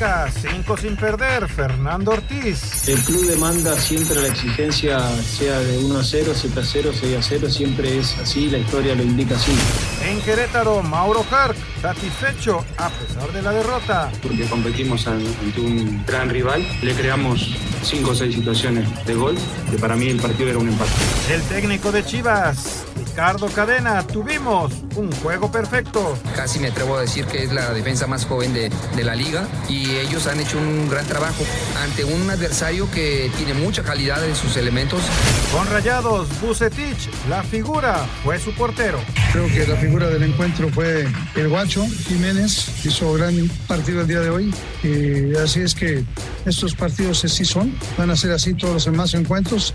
América, cinco sin perder, Fernando Ortiz. El club demanda siempre la exigencia, sea de 1 a 0, 7 a 0, 6 a 0, siempre es así, la historia lo indica así. En Querétaro, Mauro Hark, satisfecho a pesar de la derrota. Porque competimos ante un gran rival, le creamos 5 o 6 situaciones de gol, que para mí el partido era un empate. El técnico de Chivas, Ricardo Cadena, tuvimos un juego perfecto. Casi me atrevo a decir que es la defensa más joven de, de, la liga y ellos han hecho un gran trabajo ante un adversario que tiene mucha calidad en sus elementos. Con Rayados, Bucetich, la figura fue su portero. Creo que la figura del encuentro fue el Guacho Jiménez, hizo gran partido el día de hoy y así es que estos partidos sí son, van a ser así todos los demás encuentros.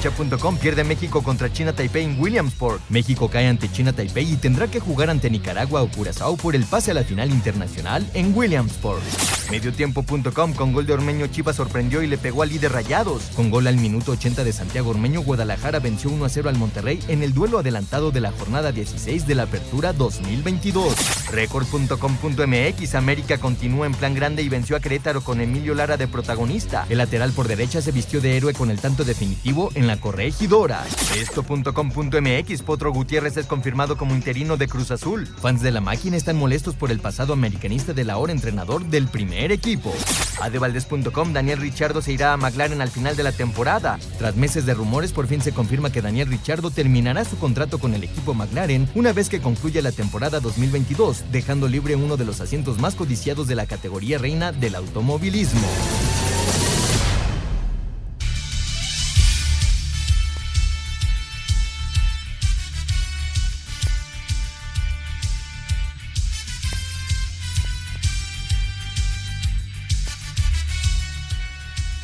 Cancha.com pierde México contra China Taipei en Williamsport. México cae ante China Taipei y tendrá que jugar ante Nicaragua o Curazao por el pase a la final internacional en Williamsport. Mediotiempo.com con gol de Ormeño Chivas sorprendió y le pegó al líder Rayados. Con gol al minuto 80 de Santiago Ormeño, Guadalajara venció 1 a 0 al Monterrey en el duelo adelantado de la jornada 16 de la Apertura 2022. Record.com.mx América continúa en plan grande y venció a Querétaro con Emilio Lara de protagonista. El lateral por derecha se vistió de héroe con el tanto definitivo en la corregidora. Esto.com.mx Potro Gutiérrez es confirmado como interino de Cruz Azul. Fans de la máquina están molestos por el pasado americanista del ahora entrenador del primer equipo. Adevaldez.com Daniel Richardo se irá a McLaren al final de la temporada. Tras meses de rumores, por fin se confirma que Daniel Richardo terminará su contrato con el equipo McLaren una vez que concluya la temporada 2022, dejando libre uno de los asientos más codiciados de la categoría reina del automovilismo.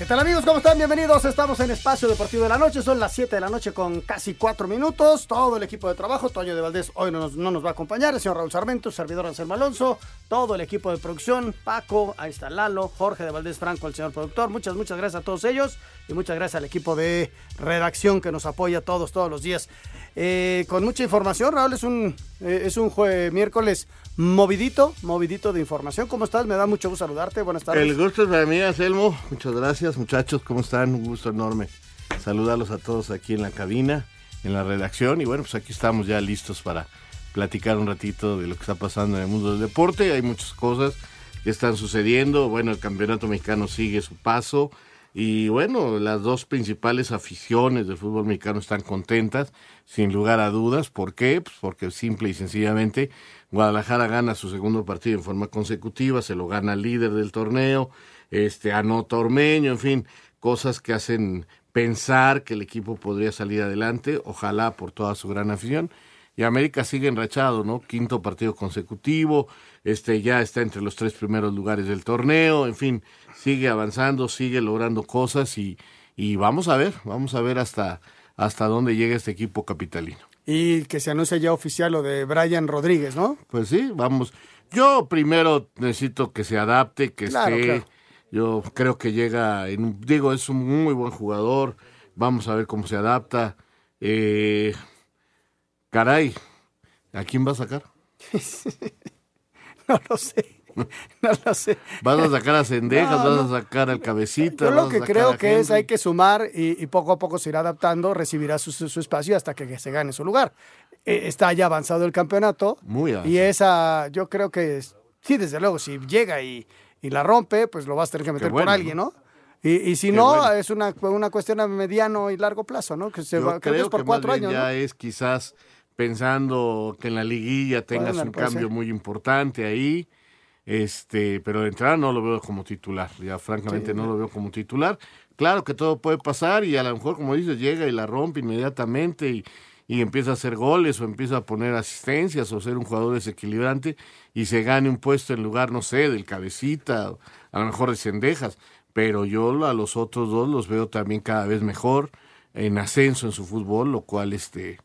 ¿Qué tal amigos? ¿Cómo están? Bienvenidos. Estamos en Espacio Deportivo de la Noche. Son las 7 de la noche con casi 4 minutos. Todo el equipo de trabajo, Toño de Valdés, hoy no nos, no nos va a acompañar. El señor Raúl Sarmiento, servidor Anselmo Alonso. Todo el equipo de producción, Paco, ahí está Lalo, Jorge de Valdés Franco, el señor productor. Muchas, muchas gracias a todos ellos. Y muchas gracias al equipo de redacción que nos apoya todos, todos los días. Eh, con mucha información, Raúl, es un, eh, es un jue miércoles movidito, movidito de información. ¿Cómo estás? Me da mucho gusto saludarte. Buenas tardes. El gusto es para mí, Anselmo. Muchas gracias, muchachos. ¿Cómo están? Un gusto enorme saludarlos a todos aquí en la cabina, en la redacción. Y bueno, pues aquí estamos ya listos para platicar un ratito de lo que está pasando en el mundo del deporte. Hay muchas cosas que están sucediendo. Bueno, el campeonato mexicano sigue su paso. Y bueno, las dos principales aficiones del fútbol mexicano están contentas, sin lugar a dudas. ¿Por qué? Pues porque simple y sencillamente Guadalajara gana su segundo partido en forma consecutiva, se lo gana el líder del torneo, este anota Ormeño, en fin, cosas que hacen pensar que el equipo podría salir adelante, ojalá por toda su gran afición. Y América sigue enrachado, ¿no? Quinto partido consecutivo, este ya está entre los tres primeros lugares del torneo, en fin, sigue avanzando, sigue logrando cosas y, y vamos a ver, vamos a ver hasta, hasta dónde llega este equipo capitalino. Y que se anuncia ya oficial lo de Brian Rodríguez, ¿no? Pues sí, vamos. Yo primero necesito que se adapte, que Claro, esté. claro. Yo creo que llega, en, digo, es un muy buen jugador. Vamos a ver cómo se adapta. Eh, caray, ¿a quién va a sacar? No lo sé. No lo sé. ¿Vas a sacar a Cendejas? No, ¿Vas a sacar al Cabecita? Yo lo que creo que es hay que sumar y, y poco a poco se irá adaptando, recibirá su, su- su espacio hasta que, se gane su lugar. Eh, está ya avanzado el campeonato Muy avanzado. y esa, yo creo que es- sí, desde luego, si llega y, y la rompe, pues lo vas a tener que meter bueno, por alguien, ¿no? Y, y si Qué no, bueno. es una, una cuestión a mediano y largo plazo, ¿no? Que se Yo va, creo que creo es por que cuatro años, ya ¿no? es quizás pensando que en la liguilla tengas Bueno, un puede cambio muy importante ahí. Este, pero de entrada no lo veo como titular. Ya francamente no lo veo como titular. Claro que todo puede pasar y a lo mejor, como dices, llega y la rompe inmediatamente y, y empieza a hacer goles o empieza a poner asistencias o ser un jugador desequilibrante y se gane un puesto en lugar, no sé, del cabecita, a lo mejor de cendejas. Pero yo a los otros dos los veo también cada vez mejor, en ascenso en su fútbol, lo cual este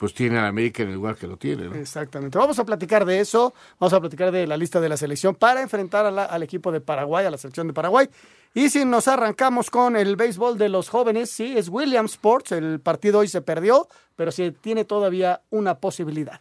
pues tiene a América en el lugar que lo tiene. ¿no? Exactamente. Vamos a platicar de eso, vamos a platicar de la lista de la selección para enfrentar al equipo de Paraguay, a la selección de Paraguay. Y si nos arrancamos con el béisbol de los jóvenes, sí, es Williams Sports, el partido hoy se perdió, pero sí tiene todavía una posibilidad.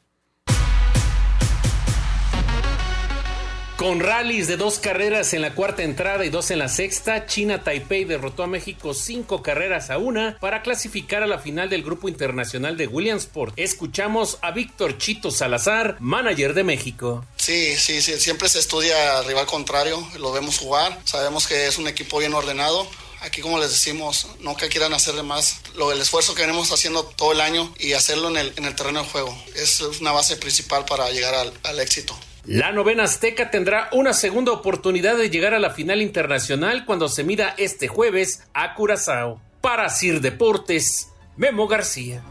Con rallies de dos carreras en la cuarta entrada y dos en la sexta, China Taipei derrotó a México cinco carreras a una para clasificar a la final del Grupo Internacional de Williamsport. Escuchamos a Víctor Chito Salazar, manager de México. Sí, sí, sí, siempre se estudia al rival contrario, lo vemos jugar, sabemos que es un equipo bien ordenado, aquí como les decimos, no que quieran hacerle más, lo el esfuerzo que venimos haciendo todo el año y hacerlo en el, en el terreno de juego. Es una base principal para llegar al éxito. La novena azteca tendrá una segunda oportunidad de llegar a la final internacional cuando se mida este jueves a Curazao. Para Sir Deportes, Memo García.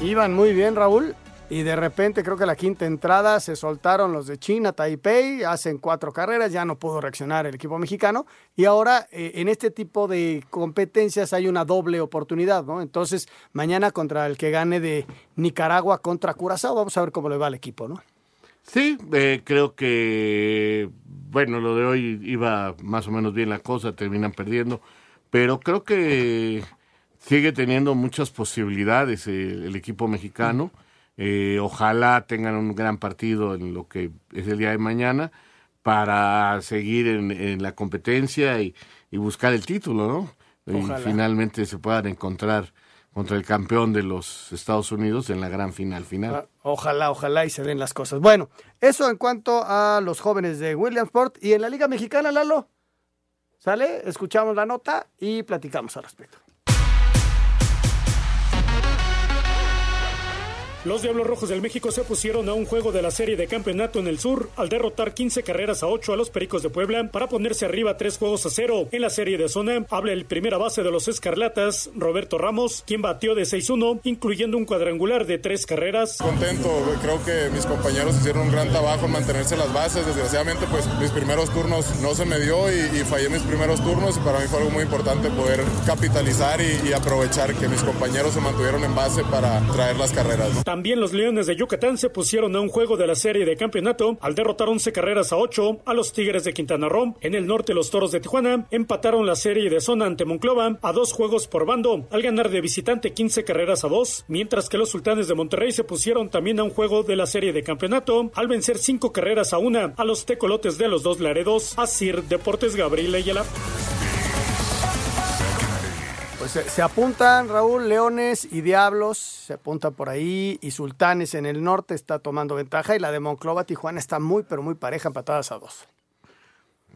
Iban muy bien, Raúl. Y de repente creo que la quinta entrada se soltaron los de China, Taipei, hacen cuatro carreras, ya no pudo reaccionar el equipo mexicano. Y ahora eh, en este tipo de competencias hay una doble oportunidad, ¿no? Entonces mañana contra el que gane de Nicaragua contra Curazao, vamos a ver cómo le va al equipo, ¿no? Sí, eh, creo que, bueno, lo de hoy iba más o menos bien la cosa, terminan perdiendo, pero creo que sigue teniendo muchas posibilidades el, el equipo mexicano. Eh, ojalá tengan un gran partido en lo que es el día de mañana para seguir en, en la competencia y, y, buscar el título, ¿no? Ojalá. Y finalmente se puedan encontrar contra el campeón de los Estados Unidos en la gran final final. Ojalá, ojalá y se den las cosas. Bueno, eso en cuanto a los jóvenes de Williamsport y en la Liga Mexicana, Lalo. ¿Sale? Escuchamos la nota y platicamos al respecto. Los Diablos Rojos del México se pusieron a un juego de la serie de campeonato en el sur al derrotar 15 carreras a 8 a los Pericos de Puebla para ponerse arriba 3 juegos a 0. En la serie de zona habla el primera base de los Escarlatas, Roberto Ramos, quien batió de 6-1, incluyendo un cuadrangular de 3 carreras. Contento, creo que mis compañeros hicieron un gran trabajo en mantenerse las bases. Desgraciadamente, pues mis primeros turnos no se me dio y, fallé mis primeros turnos y para mí fue algo muy importante poder capitalizar y, aprovechar que mis compañeros se mantuvieron en base para traer las carreras. También los Leones de Yucatán se pusieron a un juego de la serie de campeonato al derrotar 11 carreras a 8 a los Tigres de Quintana Roo. En el norte, los Toros de Tijuana empataron la serie de zona ante Monclova a dos juegos por bando al ganar de visitante 15 carreras a 2, mientras que los Sultanes de Monterrey se pusieron también a un juego de la serie de campeonato al vencer 5 carreras a 1 a los Tecolotes de los dos Laredos. Asir Deportes Gabriel Ayala. Pues se, se, apuntan, Raúl, Leones y Diablos, se apuntan por ahí, y Sultanes en el norte está tomando ventaja, y la de Monclova, Tijuana está muy, pero muy pareja, empatadas a dos.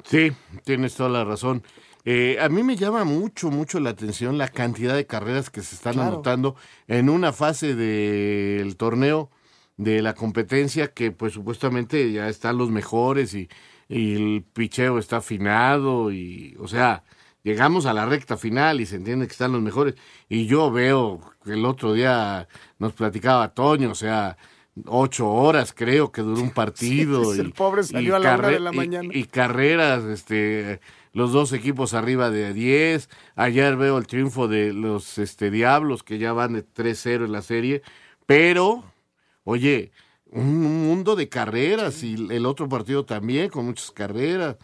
Sí, tienes toda la razón. Eh, a mí me llama mucho, mucho la atención la cantidad de carreras que se están claro. anotando en una fase del torneo de la competencia que pues supuestamente ya están los mejores y, y el picheo está afinado y, o sea, llegamos a la recta final y se entiende que están los mejores. Y yo veo que el otro día nos platicaba Toño, o sea, ocho horas creo que duró un partido. Sí, y, el pobre salió a la hora de la mañana. Y, y, carreras, este, los dos equipos arriba de 10. Ayer veo el triunfo de los este, Diablos, que ya van de 3-0 en la serie. Pero, oye, un mundo de carreras y el otro partido también con muchas carreras.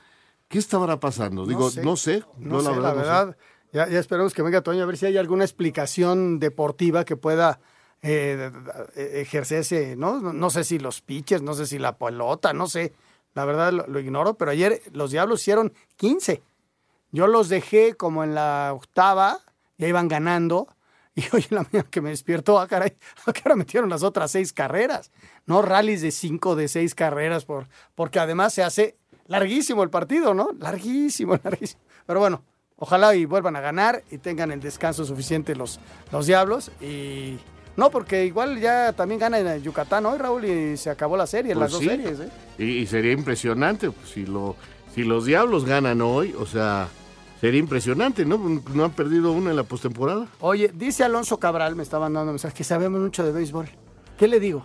¿Qué estará pasando? Digo, no sé. No, no sé, la verdad. La verdad no sé. ya, ya, esperemos que venga Toño a ver si hay alguna explicación deportiva que pueda eh, ejercerse, ¿no? ¿no? sé si los pitchers, no sé si la pelota, no sé. La verdad lo, lo, ignoro, pero ayer los Diablos hicieron 15. Yo los dejé como en la octava, ya iban ganando. Y hoy en la mañana que me despierto, ah, caray, ¿a qué hora metieron las otras seis carreras? No rallies de cinco, de seis carreras, por, porque además se hace larguísimo el partido, ¿no? Larguísimo, larguísimo. Pero bueno, ojalá y vuelvan a ganar y tengan el descanso suficiente los, los Diablos y No, porque igual ya también gana en Yucatán hoy, Raúl, y se acabó la serie, Pues las dos sí. series. ¿eh? Y, y sería impresionante pues, si, lo, si los Diablos ganan hoy, o sea, sería impresionante, ¿no? No han perdido una en la postemporada. Oye, dice Alonso Cabral, me está mandando mensajes, que sabemos mucho de béisbol. ¿Qué le digo?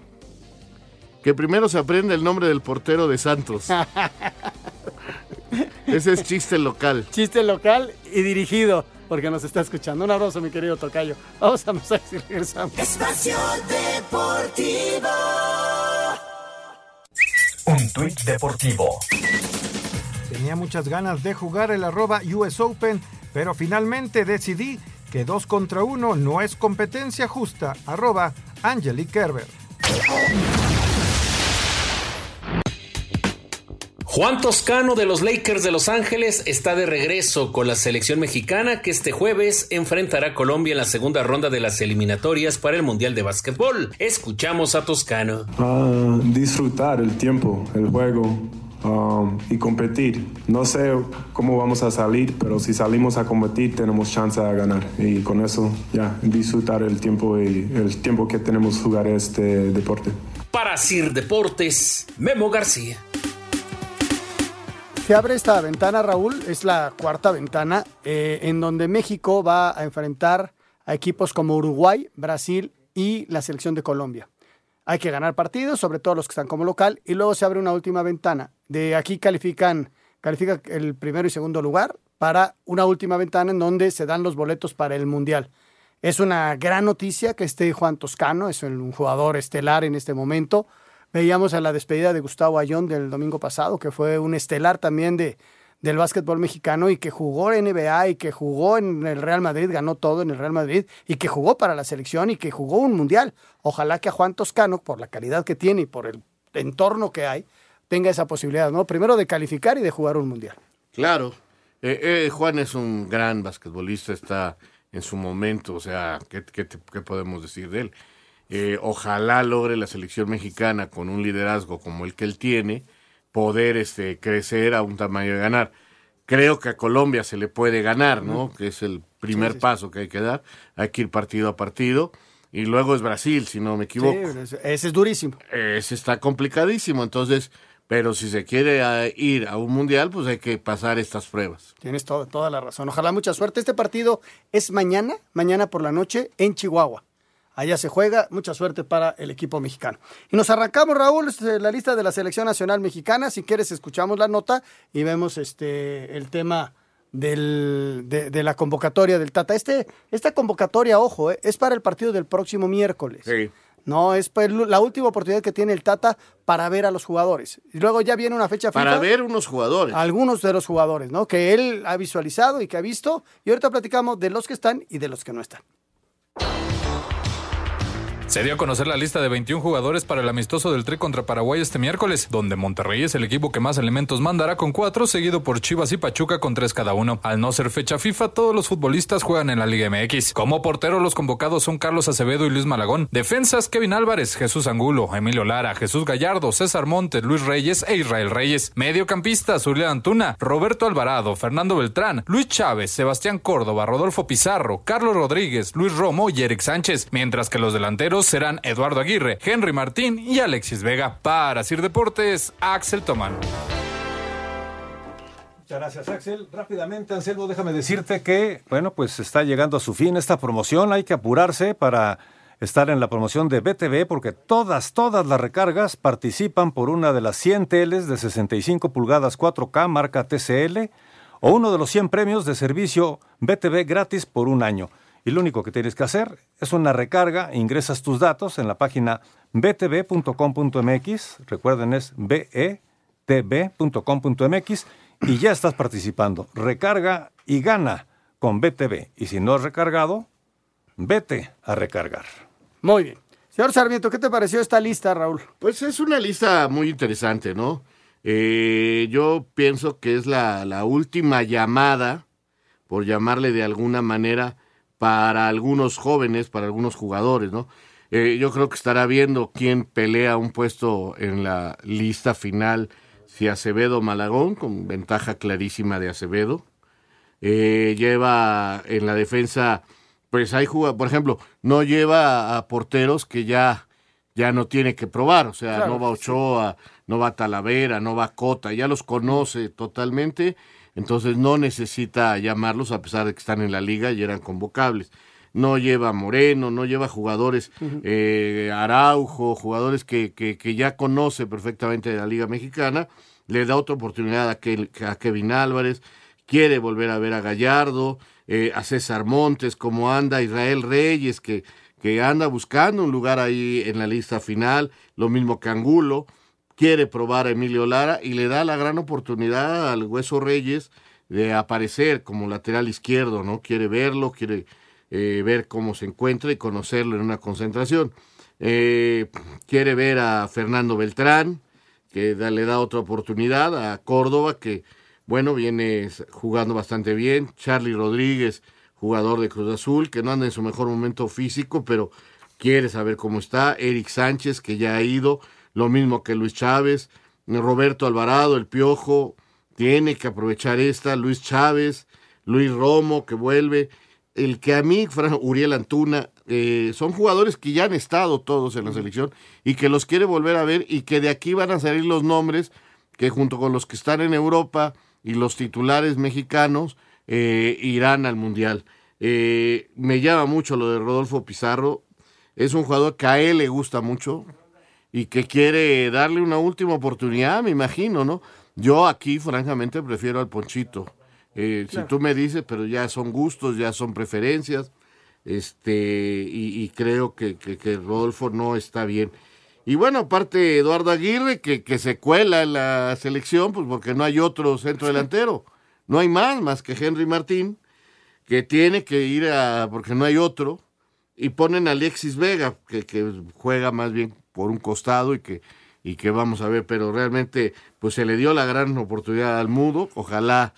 Que primero se aprenda el nombre del portero de Santos. Ese es chiste local. Chiste local y dirigido, porque nos está escuchando. Un abrazo, mi querido Tocayo. Vamos a mensajes y regresamos. Espacio Deportivo. Un tuit deportivo. Tenía muchas ganas de jugar el arroba US Open, pero finalmente decidí que dos contra uno no es competencia justa. Arroba Angelique Kerber. Juan Toscano de los Lakers de Los Ángeles está de regreso con la selección mexicana que este jueves enfrentará a Colombia en la segunda ronda de las eliminatorias para el Mundial de Básquetbol. Escuchamos a Toscano. Ah, disfrutar el tiempo, el juego um, y competir. No sé cómo vamos a salir, pero si salimos a competir tenemos chance de ganar. Y con eso ya disfrutar el tiempo y el tiempo que tenemos jugar este deporte. Para Sir Deportes, Memo García. Se abre esta ventana, Raúl, es la cuarta ventana, eh, en donde México va a enfrentar a equipos como Uruguay, Brasil y la selección de Colombia. Hay que ganar partidos, sobre todo los que están como local, y luego se abre una última ventana. De aquí califican, califica el primero y segundo lugar para una última ventana en donde se dan los boletos para el Mundial. Es una gran noticia que esté Juan Toscano, es un jugador estelar en este momento. Veíamos a la despedida de Gustavo Ayón del domingo pasado, que fue un estelar también de, del básquetbol mexicano y que jugó en NBA y que jugó en el Real Madrid, ganó todo en el Real Madrid y que jugó para la selección y que jugó un mundial. Ojalá que a Juan Toscano, por la calidad que tiene y por el entorno que hay, tenga esa posibilidad, ¿no? Primero de calificar y de jugar un mundial. Claro. Eh, eh, Juan es un gran basquetbolista, está en su momento, o sea, ¿qué, qué qué podemos decir de él? Eh, ojalá logre la selección mexicana con un liderazgo como el que él tiene, poder este, crecer a un tamaño de ganar. Creo que a Colombia se le puede ganar, ¿no? Que es el primer Sí, sí, sí. paso que hay que dar. Hay que ir partido a partido. Y luego es Brasil, si no me equivoco. Sí, ese- es durísimo. Ese está complicadísimo, entonces, pero si se quiere eh, ir a un mundial, pues hay que pasar estas pruebas. Tienes toda la razón. Ojalá mucha suerte. Este partido es mañana, mañana por la noche en Chihuahua. Allá se juega. Mucha suerte para el equipo mexicano. Y nos arrancamos, Raúl, este, la lista de la selección nacional mexicana. Si quieres, escuchamos la nota y vemos este el tema del, de, de la convocatoria del Tata. Este, esta convocatoria, ojo, eh, es para el partido del próximo miércoles. Sí. No, es la última oportunidad que tiene el Tata para ver a los jugadores. Y luego ya viene una fecha Para FIFA ver unos jugadores. algunos de los jugadores, ¿no? Que él ha visualizado y que ha visto. Y ahorita platicamos de los que están y de los que no están. Se dio a conocer la lista de 21 jugadores para el amistoso del Tri contra Paraguay este miércoles, donde Monterrey es el equipo que más elementos mandará con cuatro, seguido por Chivas y Pachuca con tres cada uno. Al no ser fecha FIFA, todos los futbolistas juegan en la Liga MX. Como portero, los convocados son Carlos Acevedo y Luis Malagón. Defensas, Kevin Álvarez, Jesús Angulo, Emilio Lara, Jesús Gallardo, César Montes, Luis Reyes e Israel Reyes. Mediocampistas, Julián Antuna, Roberto Alvarado, Fernando Beltrán, Luis Chávez, Sebastián Córdoba, Rodolfo Pizarro, Carlos Rodríguez, Luis Romo y Eric Sánchez, mientras que los delanteros serán Eduardo Aguirre, Henry Martín y Alexis Vega. Para Sir Deportes, Axel Tomán. Muchas gracias, Axel. Rápidamente, Anselmo, déjame decirte que, bueno, pues está llegando a su fin esta promoción. Hay que apurarse para estar en la promoción de BTV porque todas, todas las recargas participan por una de las 100 teles de 65 pulgadas 4K marca TCL o uno de los 100 premios de servicio BTV gratis por un año. Y lo único que tienes que hacer es una recarga, ingresas tus datos en la página btv.com.mx, recuerden es betv.com.mx y ya estás participando. Recarga y gana con BTV. Y si no has recargado, vete a recargar. Muy bien. Señor Sarmiento, ¿qué te pareció esta lista, Raúl? Pues es una lista muy interesante, ¿no? Eh, yo pienso que es la, la última llamada, por llamarle de alguna manera, para algunos jóvenes, para algunos jugadores, ¿no? Eh, yo creo que estará viendo quién pelea un puesto en la lista final, si Acevedo o Malagón, con ventaja clarísima de Acevedo. Eh, lleva en la defensa pues hay jugadores, por ejemplo, no lleva a, porteros que ya, ya no tiene que probar, o sea, Claro, no va Ochoa, no va Talavera, no va Cota, ya los conoce totalmente, entonces no necesita llamarlos a pesar de que están en la liga y eran convocables. No lleva Moreno, no lleva jugadores eh, Araujo, jugadores que, que, que ya conoce perfectamente de la Liga Mexicana, le da otra oportunidad a, a Kevin Álvarez, quiere volver a ver a Gallardo, eh, a César Montes, como anda Israel Reyes, que, que anda buscando un lugar ahí en la lista final, lo mismo que Angulo, quiere probar a Emilio Lara y le da la gran oportunidad al Hueso Reyes de aparecer como lateral izquierdo, ¿no? Quiere verlo, quiere eh, ver cómo se encuentra y conocerlo en una concentración. Eh, quiere ver a Fernando Beltrán, que le da otra oportunidad, a Córdoba, que bueno, viene jugando bastante bien, Charlie Rodríguez, jugador de Cruz Azul, que no anda en su mejor momento físico, pero quiere saber cómo está, Eric Sánchez, que ya ha ido, lo mismo que Luis Chávez, Roberto Alvarado, el Piojo, tiene que aprovechar esta, Luis Chávez, Luis Romo, que vuelve, el que a mí, Uriel Antuna, eh, son jugadores que ya han estado todos en la selección y que los quiere volver a ver y que de aquí van a salir los nombres que junto con los que están en Europa y los titulares mexicanos eh, irán al Mundial. Eh, me llama mucho lo de Rodolfo Pizarro, es un jugador que a él le gusta mucho y que quiere darle una última oportunidad, me imagino, ¿no? Yo aquí, francamente, prefiero al Ponchito. Eh, Si tú me dices, pero ya son gustos, ya son preferencias, este, y, y creo que, que, que Rodolfo no está bien. Y bueno, aparte Eduardo Aguirre, que, que se cuela en la selección, pues porque no hay otro centro delantero. No hay más, más que Henry Martín, que tiene que ir a, porque no hay otro, y ponen a Alexis Vega, que, que juega más bien por un costado y que, y que vamos a ver, pero realmente pues se le dio la gran oportunidad al Mudo, ojalá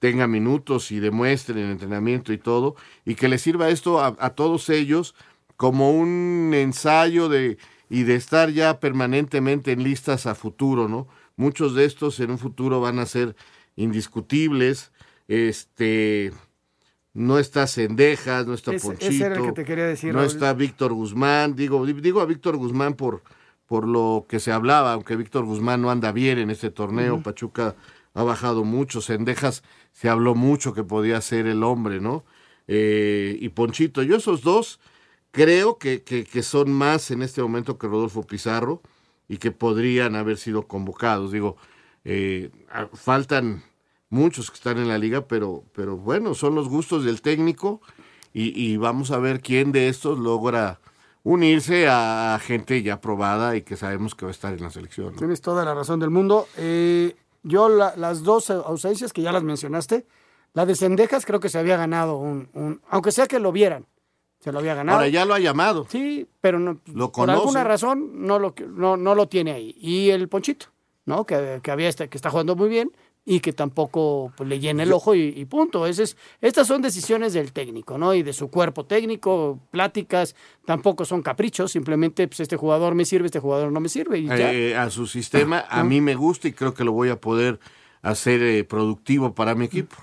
tenga minutos y demuestre en entrenamiento y todo, y que le sirva esto a, a todos ellos como un ensayo de y de estar ya permanentemente en listas a futuro, ¿no? Muchos de estos en un futuro van a ser indiscutibles, este no está Cendejas, no está Ponchito, ese era el que te quería decir, no Raúl. está Víctor Guzmán, digo, di- digo a Víctor Guzmán por, por lo que se hablaba, aunque Víctor Guzmán no anda bien en este torneo. Pachuca ha bajado mucho, Cendejas se habló mucho que podía ser el hombre, ¿no? Eh, y Ponchito, yo esos dos creo que, que, que son más en este momento que Rodolfo Pizarro y que podrían haber sido convocados. Digo, eh, faltan muchos que están en la liga, pero, pero bueno, son los gustos del técnico y, y vamos a ver quién de estos logra unirse a gente ya probada y que sabemos que va a estar en la selección. ¿no? Tienes toda la razón del mundo. Eh, yo la- las dos ausencias que ya las mencionaste, la de Cendejas creo que se había ganado un, un- aunque sea que lo vieran, se lo había ganado. Ahora ya lo ha llamado. Sí, pero no, Lo por alguna razón no lo, no, no lo tiene ahí. Y el Ponchito, ¿no? Que, que había este, que está jugando muy bien y que tampoco pues, le llena el ojo y, y punto. Ese es, estas son decisiones del técnico, ¿no? Y de su cuerpo técnico, pláticas, tampoco son caprichos, simplemente pues este jugador me sirve, este jugador no me sirve y ya. eh, a su sistema. A mí me gusta y creo que lo voy a poder hacer eh, productivo para mi equipo.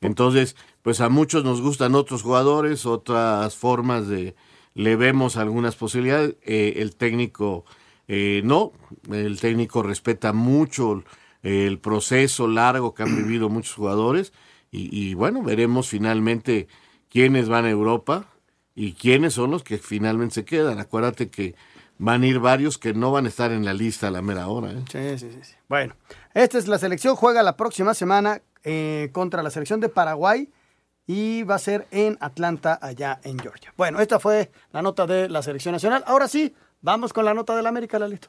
Entonces, pues a muchos nos gustan otros jugadores, otras formas de... Le vemos algunas posibilidades. eh, el técnico no, el técnico respeta mucho el proceso largo que han vivido muchos jugadores y, y bueno, veremos finalmente quiénes van a Europa y quiénes son los que finalmente se quedan. Acuérdate que van a ir varios que no van a estar en la lista a la mera hora. ¿eh? Sí, sí, sí. Bueno, esta es la selección, juega la próxima semana eh, contra la selección de Paraguay y va a ser en Atlanta, allá en Georgia. Bueno, esta fue la nota de la selección nacional. Ahora sí, vamos con la nota del América, Lalito.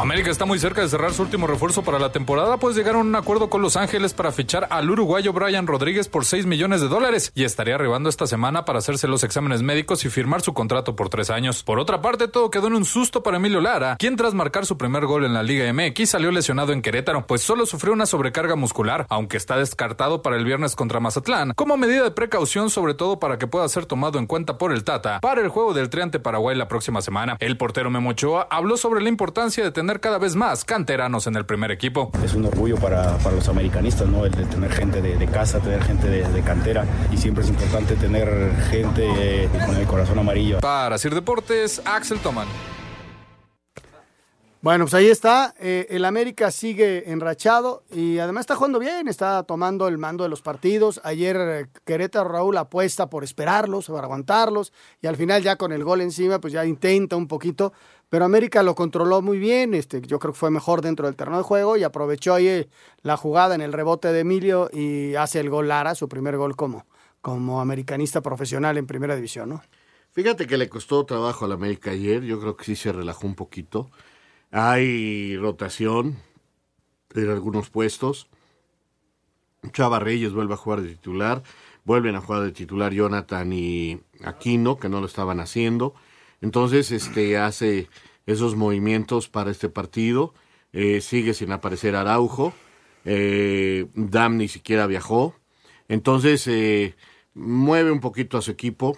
América está muy cerca de cerrar su último refuerzo para la temporada, pues llegaron a un acuerdo con Los Ángeles para fichar al uruguayo Brian Rodríguez por 6 millones de dólares y estaría arribando esta semana para hacerse los exámenes médicos y firmar su contrato por tres años. Por otra parte, todo quedó en un susto para Emilio Lara, quien tras marcar su primer gol en la Liga MX salió lesionado en Querétaro, pues solo sufrió una sobrecarga muscular, aunque está descartado para el viernes contra Mazatlán, como medida de precaución sobre todo para que pueda ser tomado en cuenta por el Tata para el juego del Triante Paraguay la próxima semana. El portero Memo Ochoa habló sobre la importancia de tener cada vez más canteranos en el primer equipo. Es un orgullo para, para los americanistas, ¿no? El de tener gente de, de casa, tener gente de, de, cantera y siempre es importante tener gente eh, con el corazón amarillo. Para Sir Deportes, Axel Toman. Bueno, pues ahí está. Eh, el América sigue enrachado y además está jugando bien, está tomando el mando de los partidos. Ayer eh, Querétaro Raúl apuesta por esperarlos, por aguantarlos y al final ya con el gol encima, pues ya intenta un poquito. Pero América lo controló muy bien, este, yo creo que fue mejor dentro del terreno de juego y aprovechó ahí eh, la jugada en el rebote de Emilio y hace el gol Lara, su primer gol como, como americanista profesional en primera división, ¿no? Fíjate que le costó trabajo al América ayer, yo creo que sí se relajó un poquito. Hay rotación en algunos puestos. Chava Reyes vuelve a jugar de titular. Vuelven a jugar de titular Jonathan y Aquino, que no lo estaban haciendo. Entonces, este hace esos movimientos para este partido. Eh, sigue sin aparecer Araujo. Eh, Dam ni siquiera viajó. Entonces, eh, mueve un poquito a su equipo,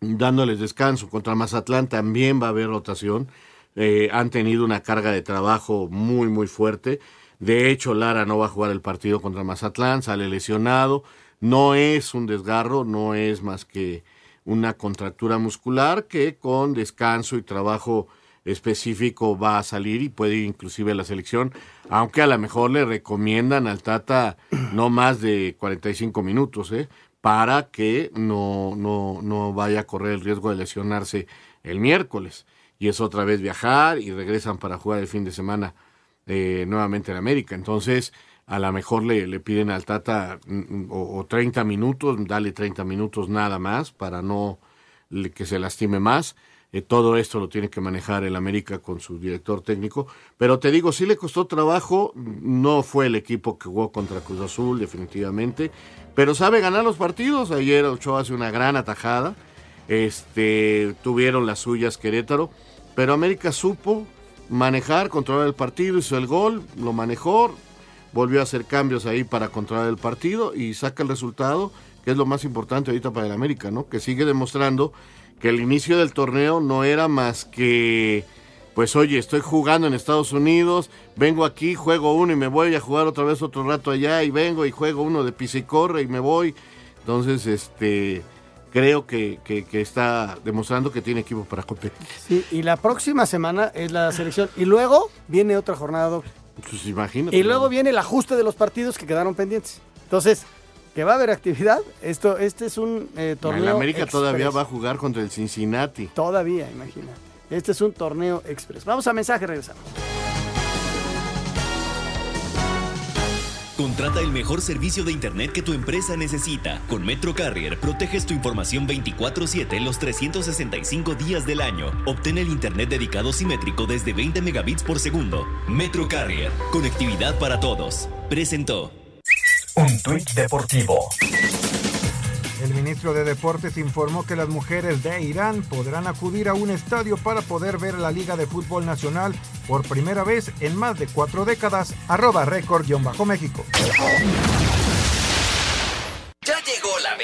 dándoles descanso. Contra Mazatlán también va a haber rotación. Eh, han tenido una carga de trabajo muy, muy fuerte. De hecho, Lara no va a jugar el partido contra Mazatlán, sale lesionado. No es un desgarro, no es más que una contractura muscular que con descanso y trabajo específico va a salir y puede ir inclusive la selección, aunque a lo mejor le recomiendan al Tata no más de 45 minutos, ¿eh? para que no, no, no vaya a correr el riesgo de lesionarse el miércoles y es otra vez viajar y regresan para jugar el fin de semana eh, nuevamente en América. Entonces, a lo mejor le, le piden al Tata mm, o, o, 30 minutos, dale 30 minutos nada más para no que se lastime más. Eh, todo esto lo tiene que manejar el América con su director técnico. Pero te digo, sí le costó trabajo, no fue el equipo que jugó contra Cruz Azul, definitivamente, pero sabe ganar los partidos. Ayer Ochoa hace una gran atajada. Este, tuvieron las suyas Querétaro, pero América supo manejar, controlar el partido, hizo el gol, lo manejó, volvió a hacer cambios ahí para controlar el partido y saca el resultado, que es lo más importante ahorita para el América, ¿no? Que sigue demostrando que el inicio del torneo no era más que, pues oye, estoy jugando en Estados Unidos, vengo aquí, juego uno y me voy a jugar otra vez otro rato allá y vengo y juego uno de pisa y corre y me voy. Entonces, este creo que, que, que, está demostrando que tiene equipo para competir. Sí, y la próxima semana es la selección. Y luego viene otra jornada. Pues imagínate. Y luego viene el ajuste de los partidos que quedaron pendientes. Entonces, que va a haber actividad. Esto, este es un eh, torneo. El América express. todavía va a jugar contra el Cincinnati. Todavía, imagínate. Este es un torneo express. Vamos a mensaje, regresamos. Contrata el mejor servicio de Internet que tu empresa necesita. Con Metro Carrier proteges tu información 24/7 los 365 días del año. Obtén el Internet dedicado simétrico desde 20 megabits por segundo. Metro Carrier, conectividad para todos. Presentó. Un tuit deportivo. El ministro de Deportes informó que las mujeres de Irán podrán acudir a un estadio para poder ver la Liga de Fútbol Nacional por primera vez en más de cuatro décadas. Arroba récord-méxico.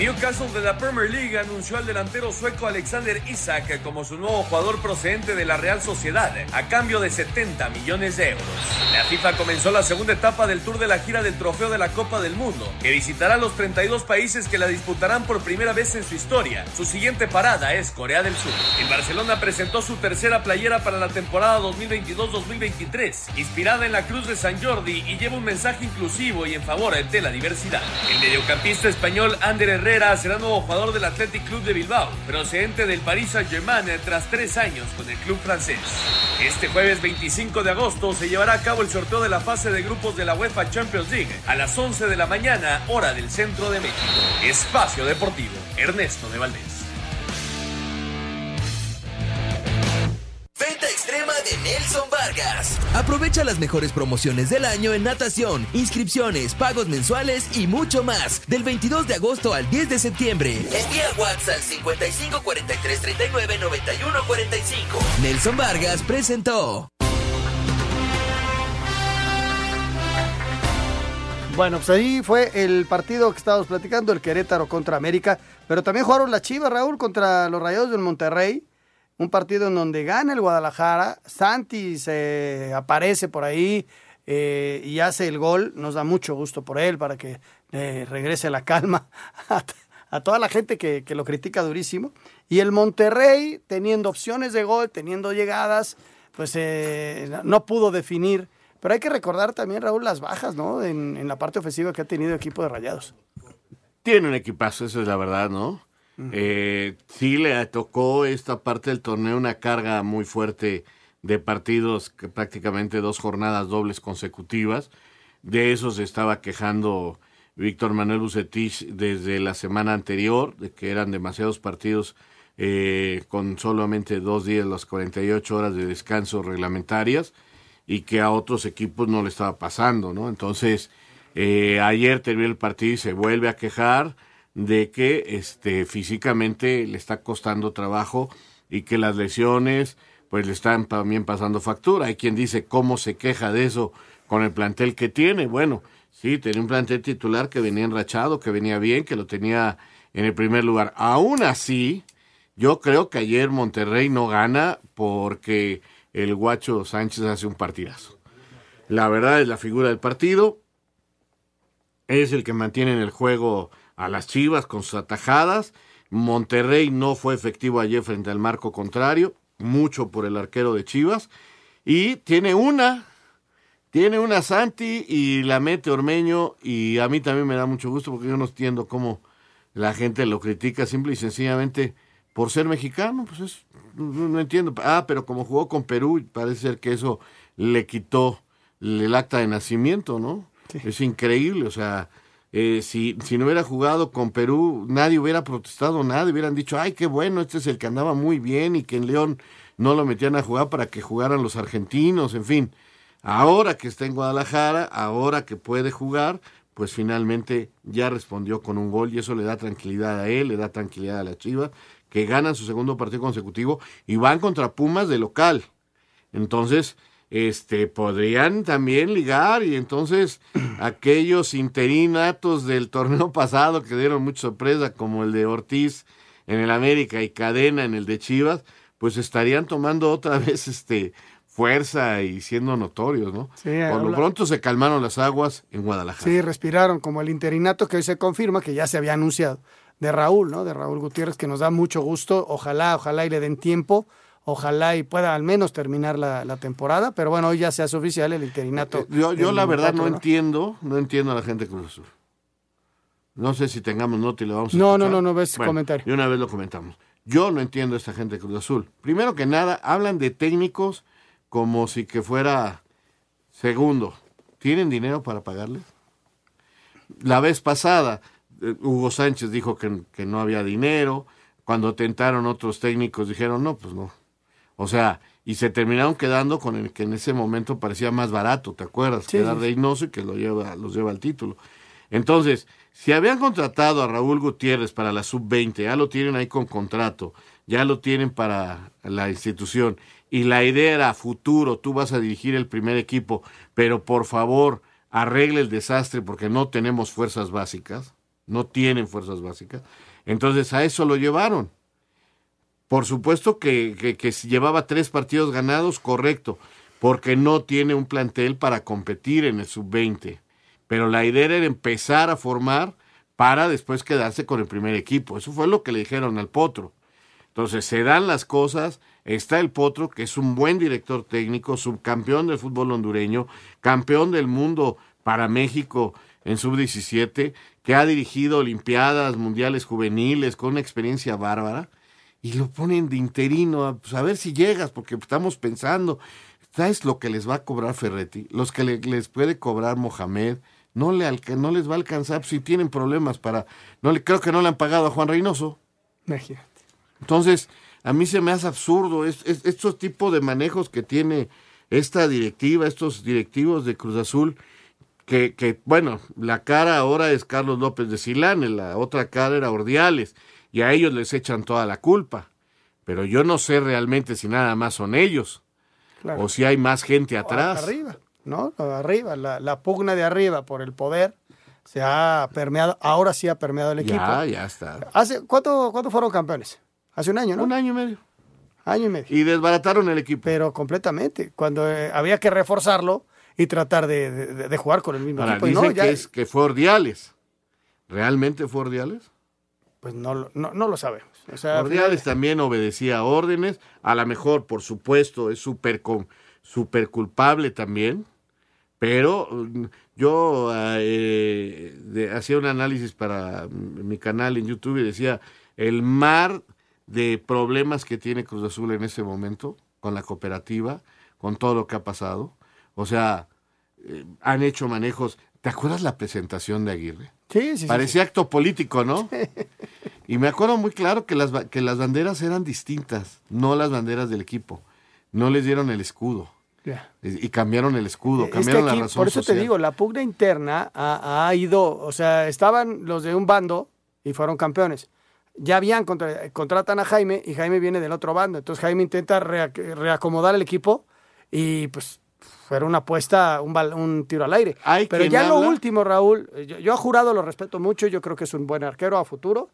El Newcastle de la Premier League anunció al delantero sueco Alexander Isak como su nuevo jugador procedente de la Real Sociedad a cambio de 70 millones de euros. La FIFA comenzó la segunda etapa del tour de la gira del Trofeo de la Copa del Mundo, que visitará los 32 países que la disputarán por primera vez en su historia. Su siguiente parada es Corea del Sur. En Barcelona presentó su tercera playera para la temporada 2022-2023, inspirada en la Cruz de San Jordi y lleva un mensaje inclusivo y en favor de la diversidad. El mediocampista español Ander Herrera Será nuevo jugador del Athletic Club de Bilbao, procedente del Paris Saint-Germain tras tres años con el club francés. Este jueves 25 de agosto se llevará a cabo el sorteo de la fase de grupos de la UEFA Champions League a las 11 de la mañana, hora del centro de México. Espacio Deportivo, Ernesto de Valdés. Venta extrema de Nelson Vargas. Aprovecha las mejores promociones del año en natación, inscripciones, pagos mensuales y mucho más. Del 22 de agosto al 10 de septiembre. Envía WhatsApp 55 43 39 91 45. Nelson Vargas presentó. Bueno, pues ahí fue el partido que estábamos platicando, el Querétaro contra América, pero también jugaron las Chivas, Raúl, contra los Rayados del Monterrey, un partido en donde gana el Guadalajara, Santi se aparece por ahí eh, y hace el gol, nos da mucho gusto por él para que eh, regrese la calma a, toda la gente que, que lo critica durísimo. Y el Monterrey, teniendo opciones de gol, teniendo llegadas, pues eh, no pudo definir. Pero hay que recordar también, Raúl, las bajas, ¿no? En, en la parte ofensiva que ha tenido el equipo de Rayados. Tiene un equipazo, eso es la verdad, ¿no? Eh, sí le tocó esta parte del torneo una carga muy fuerte de partidos, que prácticamente dos jornadas dobles consecutivas. De eso se estaba quejando Víctor Manuel Bucetich desde la semana anterior, de que eran demasiados partidos eh, con solamente dos días, las 48 horas de descanso reglamentarias, y que a otros equipos no le estaba pasando, ¿no? Entonces, eh, ayer terminó el partido y se vuelve a quejar de que este físicamente le está costando trabajo y que las lesiones pues le están también pasando factura. Hay quien dice cómo se queja de eso con el plantel que tiene. Bueno, sí, tenía un plantel titular que venía enrachado, que venía bien, que lo tenía en el primer lugar. Aún así, yo creo que ayer Monterrey no gana porque el guacho Sánchez hace un partidazo. La verdad es la figura del partido. Es el que mantiene en el juego a las Chivas con sus atajadas. Monterrey no fue efectivo ayer frente al marco contrario, mucho por el arquero de Chivas. Y tiene una, tiene una Santi y la mete Ormeño. Y a mí también me da mucho gusto porque yo no entiendo cómo la gente lo critica simple y sencillamente por ser mexicano. Pues es, no, no entiendo. Ah, pero como jugó con Perú, parece ser que eso le quitó el acta de nacimiento, ¿no? Es increíble, o sea, eh, si, si no hubiera jugado con Perú, nadie hubiera protestado, nadie hubieran dicho, ay, qué bueno, este es el que andaba muy bien y que en León no lo metían a jugar para que jugaran los argentinos, en fin. Ahora que está en Guadalajara, ahora que puede jugar, pues finalmente ya respondió con un gol y eso le da tranquilidad a él, le da tranquilidad a la Chiva, que ganan su segundo partido consecutivo y van contra Pumas de local. Entonces, este, podrían también ligar y entonces aquellos interinatos del torneo pasado que dieron mucha sorpresa, como el de Ortiz en el América y Cadena en el de Chivas, pues estarían tomando otra vez este fuerza y siendo notorios, ¿no? Sí, Por lo pronto se calmaron las aguas en Guadalajara. Sí, respiraron como el interinato que hoy se confirma, que ya se había anunciado, de Raúl, ¿no? De Raúl Gutiérrez, que nos da mucho gusto. Ojalá, ojalá y le den tiempo. Ojalá y pueda al menos terminar la, la temporada. Pero bueno, hoy ya se hace oficial el interinato. Yo, yo en la verdad no entiendo, no entiendo a la gente de Cruz Azul. No sé si tengamos nota y lo vamos a No, no, escuchar. no, no ves Bueno, comentario. De una vez lo comentamos. Yo no entiendo a esta gente de Cruz Azul. Primero que nada, hablan de técnicos como si que fuera segundo. ¿Tienen dinero para pagarles? La vez pasada, eh, Hugo Sánchez dijo que, que no había dinero. Cuando tentaron otros técnicos, dijeron, no, pues no. O sea, y se terminaron quedando con el que en ese momento parecía más barato, ¿te acuerdas? Sí, Quedar sí. Reynoso y que lo lleva, los lleva al título. Entonces, si habían contratado a Raúl Gutiérrez para la sub-20, ya lo tienen ahí con contrato, ya lo tienen para la institución, y la idea era futuro, tú vas a dirigir el primer equipo, pero por favor, arregle el desastre porque no tenemos fuerzas básicas, no tienen fuerzas básicas. Entonces, a eso lo llevaron. Por supuesto que, que, que llevaba tres partidos ganados, correcto, porque no tiene un plantel para competir en el sub-20. Pero la idea era empezar a formar para después quedarse con el primer equipo. Eso fue lo que le dijeron al Potro. Entonces se dan las cosas, está el Potro, que es un buen director técnico, subcampeón del fútbol hondureño, campeón del mundo para México en sub-17, que ha dirigido Olimpiadas Mundiales Juveniles con una experiencia bárbara, y lo ponen de interino, a, pues, a ver si llegas, porque estamos pensando, ¿sabes lo que les va a cobrar Ferretti? Los que le- les puede cobrar Mohamed, no, le alca- no les va a alcanzar si tienen problemas para... No le, creo que no le han pagado a Juan Reynoso. Imagínate. Entonces, a mí se me hace absurdo es, es- estos tipos de manejos que tiene esta directiva, estos directivos de Cruz Azul, que, que, bueno, la cara ahora es Carlos López de Silán, la otra cara era Ordiales, y a ellos les echan toda la culpa. Pero yo no sé realmente si nada más son ellos, Claro. o si hay más gente atrás. Arriba, ¿no? Arriba, la, la pugna de arriba por el poder se ha permeado, ahora sí ha permeado el equipo. Ya, ya está. ¿Hace, ¿cuánto, ¿Cuánto fueron campeones? Hace un año, ¿no? Un año y medio. Año y medio. Y desbarataron el equipo. Pero completamente. Cuando eh, había que reforzarlo y tratar de, de- de jugar con el mismo Ahora, equipo. Y dicen no, ya- que, es, que fue Ordiales. ¿Realmente fue Ordiales? Pues no, no, no lo sabemos. O sea, Ordiales también obedecía órdenes, a lo mejor, por supuesto, es súper súper culpable también, pero mm, yo eh, de- hacía un análisis para mm, mi canal en YouTube y decía, el mar de problemas que tiene Cruz Azul en ese momento, con la cooperativa, con todo lo que ha pasado, o sea, eh, han hecho manejos, ¿te acuerdas la presentación de Aguirre? Sí, sí, sí, Parecía acto político, ¿no? Y me acuerdo muy claro que las, que las banderas eran distintas, no las banderas del equipo. No les dieron el escudo. Y cambiaron el escudo, Es que cambiaron aquí, la razón por eso social. te digo, la pugna interna ha, ha ido, o sea, estaban los de un bando y fueron campeones. Ya habían contra- contratan a Jaime y Jaime viene del otro bando. Entonces Jaime intenta rea- reacomodar el equipo y pues fue una apuesta, un, tiro al aire. Hay Pero ya lo último, Raúl, yo, yo a jurado lo respeto mucho, yo creo que es un buen arquero a futuro,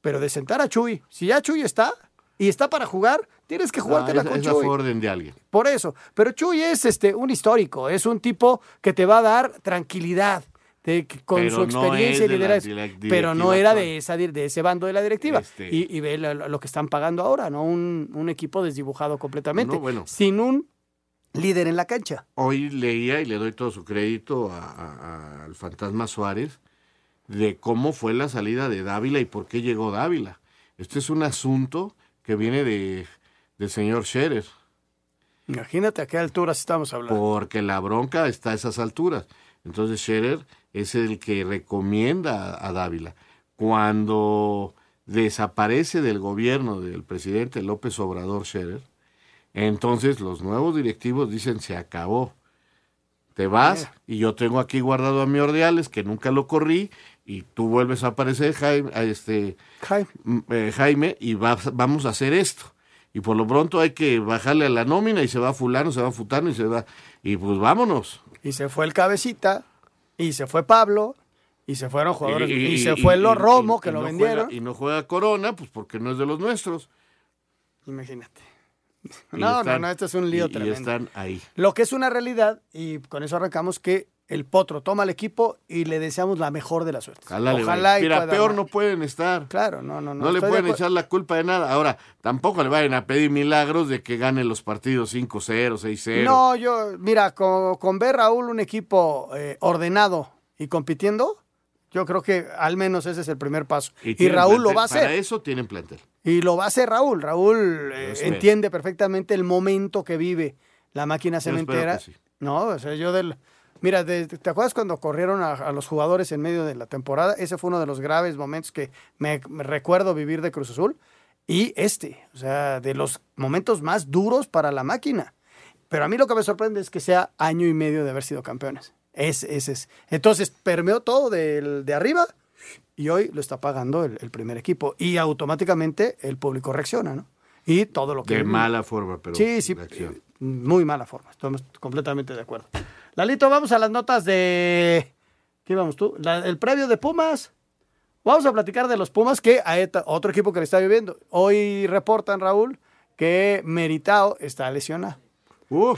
pero de sentar a Chuy, si ya Chuy está y está para jugar, tienes que Ah, jugártela esa- con esa Chuy. orden de alguien. Por eso. Pero Chuy es este, un histórico, es un tipo que te va a dar tranquilidad de, con Pero su no experiencia y liderazgo. Pero no era de, esa, de ese bando de la directiva. Este- Y, y ve lo, lo que están pagando ahora, ¿no? Un, un equipo desdibujado completamente. No, bueno. Sin un líder en la cancha. Hoy leía, y le doy todo su crédito a- a- al fantasma Suárez, de cómo fue la salida de Dávila y por qué llegó Dávila. Este es un asunto que viene de, del señor Scherer. Imagínate a qué alturas estamos hablando. porque la bronca está a esas alturas. Entonces Scherer es el que recomienda a, a Dávila. Cuando desaparece del gobierno del presidente López Obrador Scherer, entonces los nuevos directivos dicen se acabó. Te vas y yo tengo aquí guardado a mi Ordeales, que nunca lo corrí, y tú vuelves a aparecer, Jaime, a este, m- eh, Jaime y vas- vamos a hacer esto. Y por lo pronto hay que bajarle a la nómina y se va fulano, se va futano y se va... Y pues vámonos. Y se fue el cabecita, y se fue Pablo, y se fueron jugadores. Y, se y- fue y- y- Romo, que lo no vendieron. juega- y no juega Corona, pues porque no es de los nuestros. Imagínate. Y No, no, están- no, este es un lío y- y tremendo. están ahí. Lo que es una realidad, y con eso arrancamos, que el Potro toma al equipo y le deseamos la mejor de la suerte. Ojalá, le Ojalá y Mira, peor no pueden estar. Claro, no, no, no. No, le pueden echar la culpa de nada. Ahora, tampoco le vayan a pedir milagros de que gane los partidos 5-0, 6-0. No, yo, mira, con, con ver Raúl un equipo eh, ordenado y compitiendo, yo creo que al menos ese es el primer paso. Y, Raúl plantel. lo va a hacer. Para eso tienen plantel. Y lo va a hacer Raúl. Raúl eh, entiende perfectamente el momento que vive la máquina cementera. sí. No, o sea, yo del... Mira, de- ¿te acuerdas cuando corrieron a, a los jugadores en medio de la temporada? Ese fue uno de los graves momentos que me, me recuerdo vivir de Cruz Azul. Y este, o sea, de los momentos más duros para la máquina. Pero a mí lo que me sorprende es que sea año y medio de haber sido campeones. Es, ese es. Entonces, permeó todo del- de arriba y hoy lo está pagando el, el primer equipo. Y automáticamente el público reacciona, ¿no? Y todo lo que... De mala forma, pero. Sí, sí, eh, muy mala forma. Estamos completamente de acuerdo. Lalito, vamos a las notas de... ¿Qué vamos tú? La- el previo de Pumas. Vamos a platicar de los Pumas, que a eta- otro equipo que le está viviendo. Hoy reportan, Raúl, que Meritao está lesionado.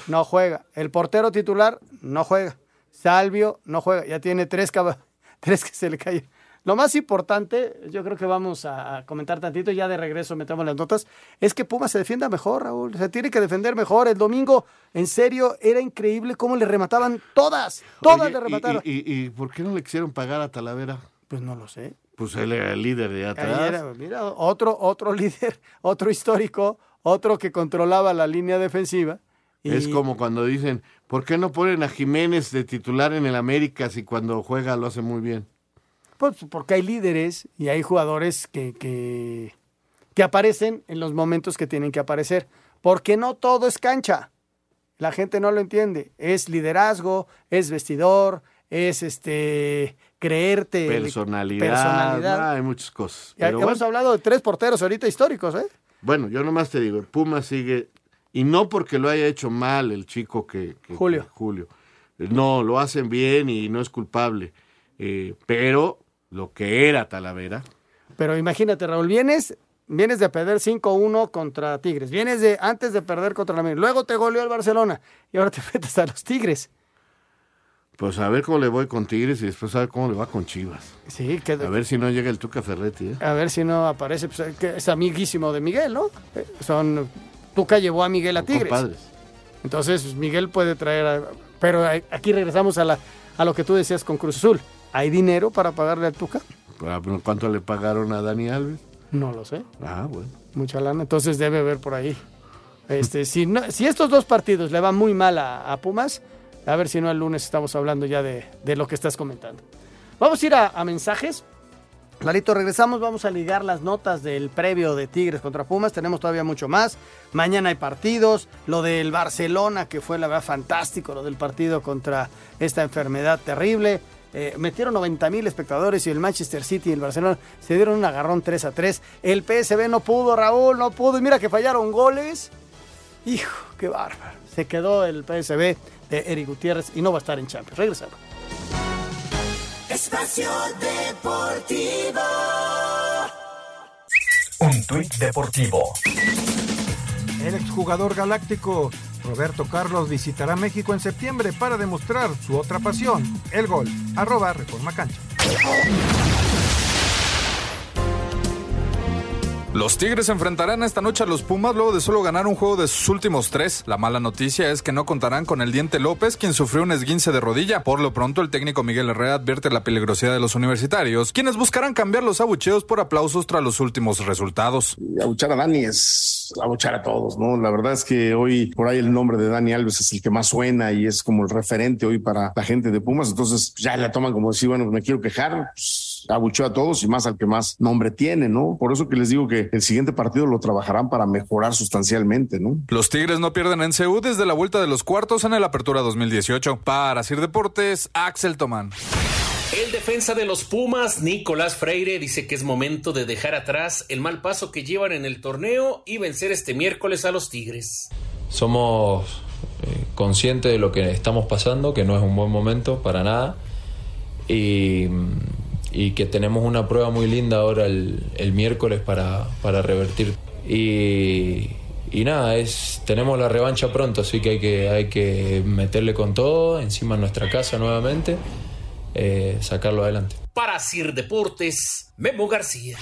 No juega. El portero titular no juega. Salvio no juega. Ya tiene tres, tres que se le caen. lo más importante, yo creo que vamos a comentar tantito, ya de regreso metemos las notas, es que Pumas se defienda mejor, Raúl. Se tiene que defender mejor. El domingo, en serio, era increíble cómo le remataban todas. Todas Oye, le remataron. Y, y- y por qué no le quisieron pagar a Talavera? Pues no lo sé. Pues él era el líder de atrás. era, mira, otro, otro líder, otro histórico, otro que controlaba la línea defensiva. Y- Es como cuando dicen, ¿por qué no ponen a Jiménez de titular en el América si cuando juega lo hace muy bien? Pues porque hay líderes y hay jugadores que, que, que aparecen en los momentos que tienen que aparecer. Porque no todo es cancha. La gente no lo entiende. Es liderazgo, es vestidor, es este creerte. Personalidad, personalidad. ah, hay muchas cosas. Pero hemos bueno, hablado de tres porteros ahorita históricos, ¿eh? bueno, yo nomás te digo, el Puma sigue, y no porque lo haya hecho mal el chico que... que- Julio. que- Julio. No, lo hacen bien y no es culpable. Eh, pero lo que era Talavera, Pero imagínate, Raúl, vienes, vienes de perder 5-1 contra Tigres. Vienes de antes de perder contra la América. Luego te goleó el Barcelona y ahora te enfrentas a los Tigres. pues a ver cómo le voy con Tigres y después a ver cómo le va con Chivas. Sí, que A ver si no llega el Tuca Ferretti, ¿eh? A ver si no aparece, pues, que es amiguísimo de Miguel, ¿no? Eh, Son, Tuca llevó a Miguel a Tigres. Compadres. Entonces, pues, Miguel puede traer a- Pero a- aquí regresamos a, la, a lo que tú decías con Cruz Azul. ¿Hay dinero para pagarle al Tuca? Ah, ¿Cuánto le pagaron a Dani Alves? No lo sé. Ah, bueno. Mucha lana. Entonces debe haber por ahí. Este, si, no- si estos dos partidos le van muy mal a, a Pumas, a ver si no el lunes estamos hablando ya de, de lo que estás comentando. Vamos a ir a, a mensajes. Clarito, regresamos, vamos a ligar las notas del previo de Tigres contra Pumas, tenemos todavía mucho más. Mañana hay partidos, lo del Barcelona, que fue la verdad fantástico, lo del partido contra esta enfermedad terrible. Eh, metieron 90 mil espectadores y el Manchester City y el Barcelona se dieron un agarrón 3 a 3. El PSV no pudo, Raúl, no pudo. Y mira que fallaron goles. Hijo, qué bárbaro. Se quedó el PSV de Eric Gutiérrez y no va a estar en Champions. Regresamos. Espacio Deportivo. Un tuit deportivo. El exjugador galáctico Roberto Carlos visitará México en septiembre para demostrar su otra pasión, el gol. Arroba Reforma Cancha. Los Tigres enfrentarán esta noche a los Pumas luego de solo ganar un juego de sus últimos tres. La mala noticia es que no contarán con el Diente López, quien sufrió un esguince de rodilla. Por lo pronto, el técnico Miguel Herrera advierte la peligrosidad de los universitarios, quienes buscarán cambiar los abucheos por aplausos tras los últimos resultados. abuchar a Dani es abuchar a todos, ¿no? La verdad es que hoy por ahí el nombre de Dani Alves es el que más suena y es como el referente hoy para la gente de Pumas, entonces ya la toman como decir, bueno, me quiero quejar, pues, abucheo a todos y más al que más nombre tiene, ¿no? Por eso que les digo que el siguiente partido lo trabajarán para mejorar sustancialmente, ¿no? Los Tigres no pierden en CEU desde la vuelta de los cuartos en el Apertura 2018. Para Sir Deportes, Axel Tomán. El defensa de los Pumas, Nicolás Freire, dice que es momento de dejar atrás el mal paso que llevan en el torneo y vencer este miércoles a los Tigres. Somos eh, conscientes de lo que estamos pasando, que no es un buen momento para nada. Y, y que tenemos una prueba muy linda ahora el, el miércoles para, para revertir. Y, y nada, es, tenemos la revancha pronto, así que hay que, hay que meterle con todo, encima en nuestra casa nuevamente, eh, sacarlo adelante. Para Sir Deportes, Memo García.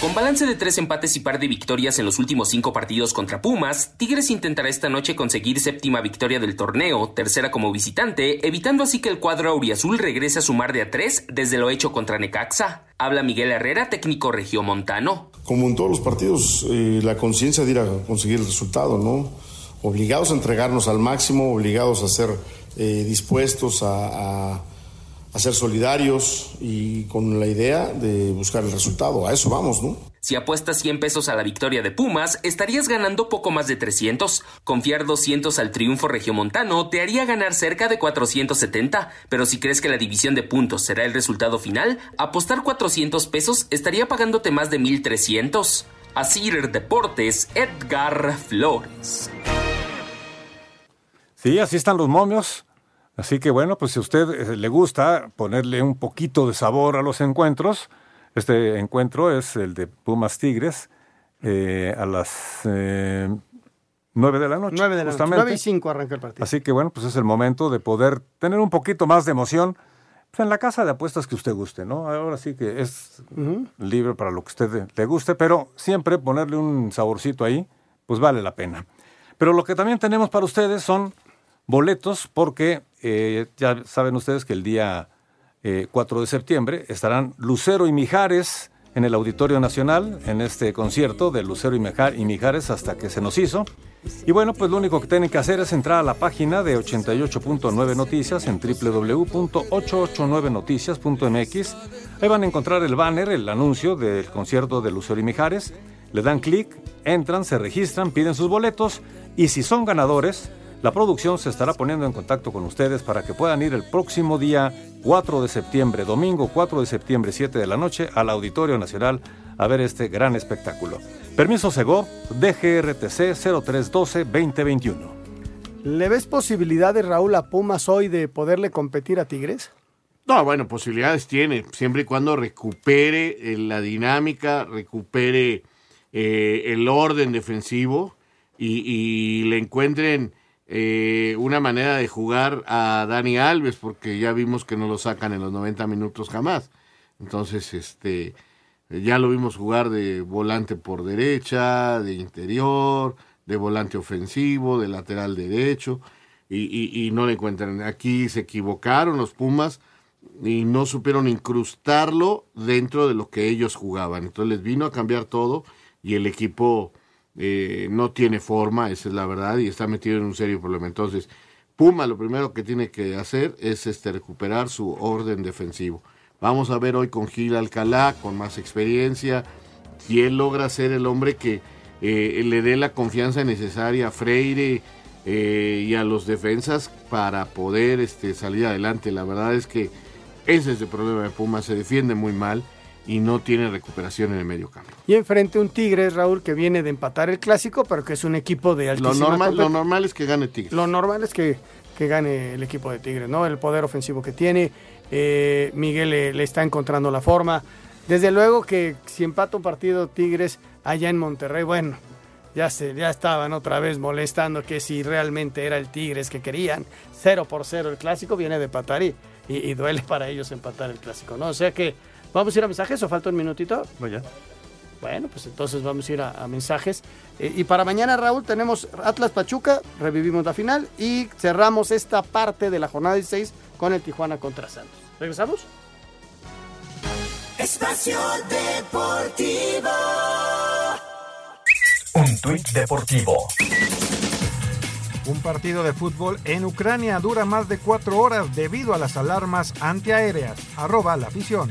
Con balance de tres empates y par de victorias en los últimos cinco partidos contra Pumas, Tigres intentará esta noche conseguir séptima victoria del torneo, tercera como visitante, evitando así que el cuadro auriazul regrese a sumar de a tres desde lo hecho contra Necaxa. Habla Miguel Herrera, técnico regiomontano. Como en todos los partidos, eh, la conciencia de ir a conseguir el resultado, ¿no? Obligados a entregarnos al máximo, obligados a ser eh, dispuestos a, a- a ser solidarios y con la idea de buscar el resultado. A eso vamos, ¿no? Si apuestas 100 pesos a la victoria de Pumas, estarías ganando poco más de 300. Confiar 200 al triunfo regiomontano te haría ganar cerca de 470. Pero si crees que la división de puntos será el resultado final, apostar 400 pesos estaría pagándote más de 1300. Asir Deportes, Edgar Flores. Sí, así están los momios. Así que bueno, pues si a usted eh, le gusta ponerle un poquito de sabor a los encuentros, este encuentro es el de Pumas Tigres eh, a las eh, 9 de la noche. 9 de la noche, justamente. 9 y 5 arranca el partido. Así que bueno, pues es el momento de poder tener un poquito más de emoción pues, en la casa de apuestas que usted guste, ¿no? Ahora sí que es libre para lo que usted le guste, pero siempre ponerle un saborcito ahí, pues vale la pena. Pero lo que también tenemos para ustedes son boletos, porque eh, ya saben ustedes que el día 4 de septiembre estarán Lucero y Mijares en el Auditorio Nacional, en este concierto de Lucero y Mijares hasta que se nos hizo. Y bueno, pues lo único que tienen que hacer es entrar a la página de 88.9 Noticias en www.889noticias.mx. Ahí van a encontrar el banner, el anuncio del concierto de Lucero y Mijares. Le dan clic, entran, se registran, piden sus boletos y si son ganadores, la producción se estará poniendo en contacto con ustedes para que puedan ir el próximo día 4 de septiembre, domingo 4 de septiembre, 7 de la noche, al Auditorio Nacional a ver este gran espectáculo. Permiso Segov, DGRTC 0312-2021. ¿Le ves posibilidades, Raúl, a Pumas hoy de poderle competir a Tigres? No, bueno, posibilidades tiene, siempre y cuando recupere eh, la dinámica, recupere eh, el orden defensivo y le encuentren eh, una manera de jugar a Dani Alves, porque ya vimos que no lo sacan en los 90 minutos jamás. Entonces, este, ya lo vimos jugar de volante por derecha, de interior, de volante ofensivo, de lateral derecho, y, y no le encuentran. Aquí se equivocaron los Pumas y no supieron incrustarlo dentro de lo que ellos jugaban. Entonces les vino a cambiar todo y el equipo eh, no tiene forma, esa es la verdad, y está metido en un serio problema. Entonces, Puma lo primero que tiene que hacer es este, recuperar su orden defensivo. Vamos a ver hoy con Gil Alcalá, con más experiencia, si él logra ser el hombre que eh, le dé la confianza necesaria a Freire eh, y a los defensas para poder este, salir adelante. La verdad es que ese es el problema de Puma, se defiende muy mal y no tiene recuperación en el medio campo. Y enfrente un Tigres, Raúl, que viene de empatar el clásico, pero que es un equipo de altísima lo normal, lo normal es que gane Tigres. Lo normal es que, que gane el equipo de Tigres, ¿no? El poder ofensivo que tiene, eh, Miguel le, está encontrando la forma. Desde luego que si empata un partido Tigres allá en Monterrey, bueno, ya, se, ya estaban otra vez molestando que si realmente era el Tigres que querían, cero por cero el clásico, viene de empatar y, y duele para ellos empatar el clásico, ¿no? O sea que ¿Vamos a ir a mensajes o falta un minutito? Bueno, Bueno, pues entonces vamos a ir a, mensajes. Eh, y para mañana, Raúl, tenemos Atlas Pachuca, revivimos la final y cerramos esta parte de la jornada 16 con el Tijuana contra Santos. ¿Regresamos? Espacio Deportivo. Un tuit deportivo. Un partido de fútbol en Ucrania dura más de cuatro horas debido a las alarmas antiaéreas. Arroba la afición.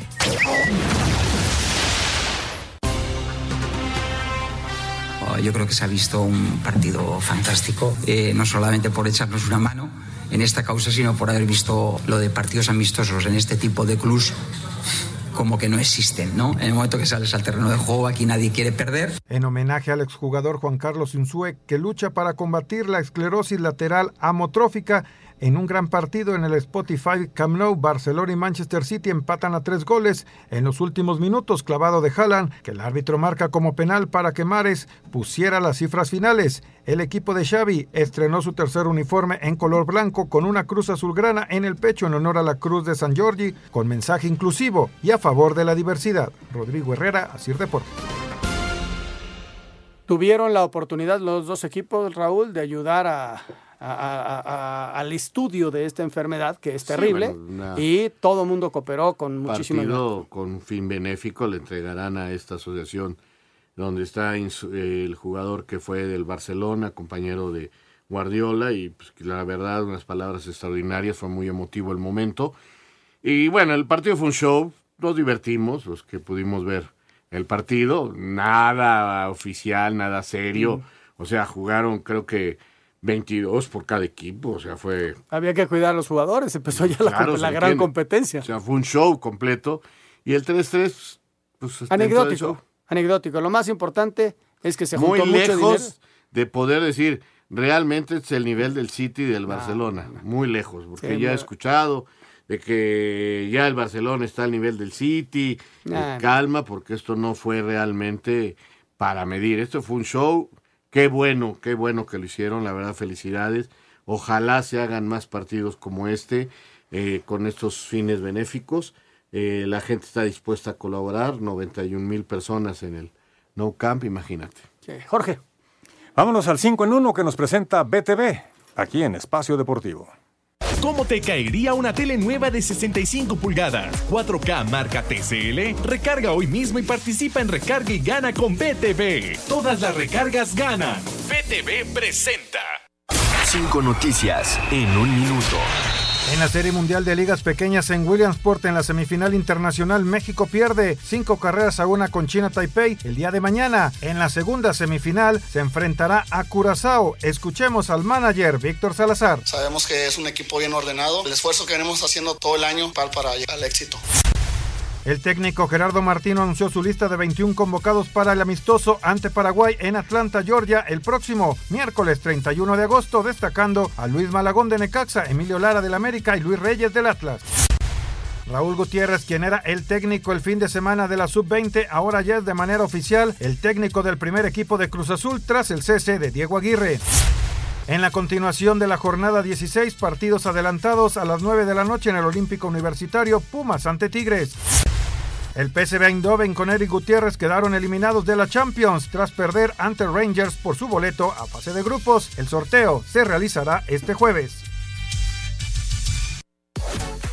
Oh, yo creo que se ha visto un partido fantástico, eh, no solamente por echarnos una mano en esta causa, sino por haber visto lo de partidos amistosos en este tipo de clubs como que no existen, ¿no? En el momento que sales al terreno de juego, aquí nadie quiere perder. En homenaje al exjugador Juan Carlos Insue, que lucha para combatir la esclerosis lateral amotrófica, en un gran partido en el Spotify Camp Nou, Barcelona y Manchester City empatan a tres goles en los últimos minutos, clavado de Haaland, que el árbitro marca como penal para que Mares pusiera las cifras finales. El equipo de Xavi estrenó su tercer uniforme en color blanco con una cruz azulgrana en el pecho en honor a la cruz de San Giorgi, con mensaje inclusivo y a favor de la diversidad. Rodrigo Herrera, Asir Deportes. Tuvieron la oportunidad los dos equipos, Raúl, de ayudar a, al estudio de esta enfermedad que es terrible y todo el mundo cooperó con muchísimo partido con fin benéfico le entregarán a esta asociación donde está el jugador que fue del Barcelona compañero de Guardiola y pues, la verdad unas palabras extraordinarias fue muy emotivo el momento y bueno el partido fue un show nos divertimos los que pudimos ver el partido nada oficial nada serio mm. o sea jugaron creo que 22 por cada equipo, o sea, fue... Había que cuidar a los jugadores, empezó ya la, gran competencia. O sea, fue un show completo. Y el 3-3, pues... Anecdótico, anecdótico. Lo más importante es que se juntó Muy lejos de poder decir, realmente es el nivel del City y del Barcelona. Muy lejos, porque ya he escuchado de que ya el Barcelona está al nivel del City. calma, porque esto no fue realmente para medir. Esto fue un show Qué bueno, qué bueno que lo hicieron, la verdad, felicidades. Ojalá se hagan más partidos como este, eh, con estos fines benéficos. Eh, la gente está dispuesta a colaborar, 91 mil personas en el No Camp, imagínate. Jorge. Vámonos al 5 en 1 que nos presenta BTV, aquí en Espacio Deportivo. ¿Cómo te caería una tele nueva de 65 pulgadas? 4K marca TCL. Recarga hoy mismo y participa en Recarga y Gana con BTV. Todas las recargas ganan. BTV presenta. Cinco noticias en un minuto. En la Serie Mundial de Ligas Pequeñas en Williamsport, en la semifinal internacional, México pierde cinco carreras a una con China Taipei el día de mañana. En la segunda semifinal se enfrentará a Curazao. Escuchemos al manager Víctor Salazar. Sabemos que es un equipo bien ordenado. El esfuerzo que venimos haciendo todo el año para, para llegar al éxito. El técnico Gerardo Martino anunció su lista de 21 convocados para el amistoso ante Paraguay en Atlanta, Georgia, el próximo miércoles 31 de agosto, destacando a Luis Malagón de Necaxa, Emilio Lara del América y Luis Reyes del Atlas. Raúl Gutiérrez, quien era el técnico el fin de semana de la sub-20, ahora ya es de manera oficial el técnico del primer equipo de Cruz Azul tras el cese de Diego Aguirre. En la continuación de la jornada 16, partidos adelantados a las 9 de la noche en el Olímpico Universitario, Pumas ante Tigres. El PSV Eindhoven con Eric Gutiérrez quedaron eliminados de la Champions tras perder ante Rangers por su boleto a fase de grupos. El sorteo se realizará este jueves.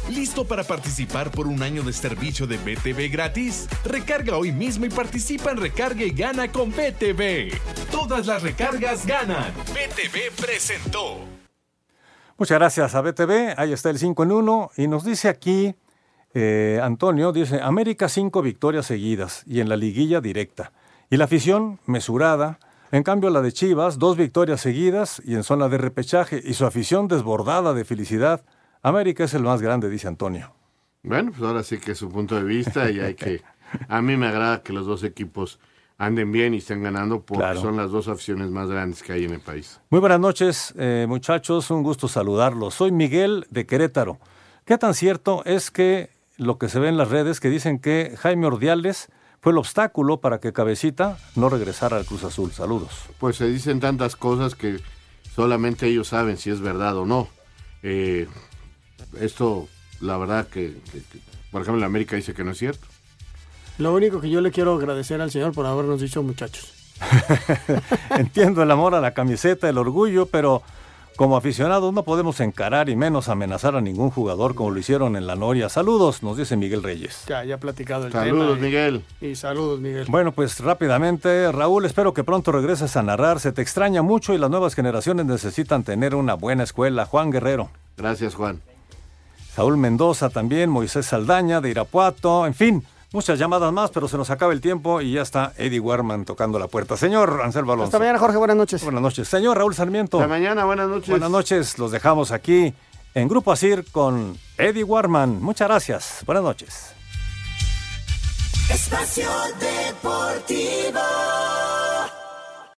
¿Listo para participar por un año de servicio de BTV gratis? Recarga hoy mismo y participa en Recarga y Gana con BTV. Todas las recargas ganan. BTV presentó. Muchas gracias a BTV. Ahí está el 5 en 1. Y nos dice aquí, eh, Antonio, dice, América 5 victorias seguidas y en la liguilla directa. Y la afición mesurada. En cambio, la de Chivas, dos victorias seguidas y en zona de repechaje. Y su afición desbordada de felicidad. América es el más grande, dice Antonio. Bueno, pues ahora sí que es su punto de vista y hay que... A mí me agrada que los dos equipos anden bien y estén ganando porque Claro. son las dos aficiones más grandes que hay en el país. Muy buenas noches, eh, muchachos. Un gusto saludarlos. Soy Miguel de Querétaro. ¿Qué tan cierto es que lo que se ve en las redes que dicen que Jaime Ordiales fue el obstáculo para que Cabecita no regresara al Cruz Azul? Saludos. Pues se dicen tantas cosas que solamente ellos saben si es verdad o no. Eh, esto, la verdad que, que- que, por ejemplo, la América dice que no es cierto. Lo único que yo le quiero agradecer al señor por habernos dicho muchachos. Entiendo el amor a la camiseta, el orgullo, pero como aficionados no podemos encarar y menos amenazar a ningún jugador como lo hicieron en la Noria. Saludos, nos dice Miguel Reyes. Ya, ya ha platicado el Saludos, tema. y- Miguel. Y saludos, Miguel. Bueno, pues rápidamente, Raúl, espero que pronto regreses a narrar. Se te extraña mucho y las nuevas generaciones necesitan tener una buena escuela. Juan Guerrero. Gracias, Juan. Saúl Mendoza también, Moisés Saldaña de Irapuato, en fin, muchas llamadas más, pero se nos acaba el tiempo y ya está Eddie Warman tocando la puerta. Señor Anselmo Alonso. Hasta mañana, Jorge. Buenas noches. Buenas noches. Señor Raúl Sarmiento. Hasta mañana, buenas noches. Buenas noches, los dejamos aquí en Grupo Asir con Eddie Warman. Muchas gracias. Buenas noches. Espacio Deportivo.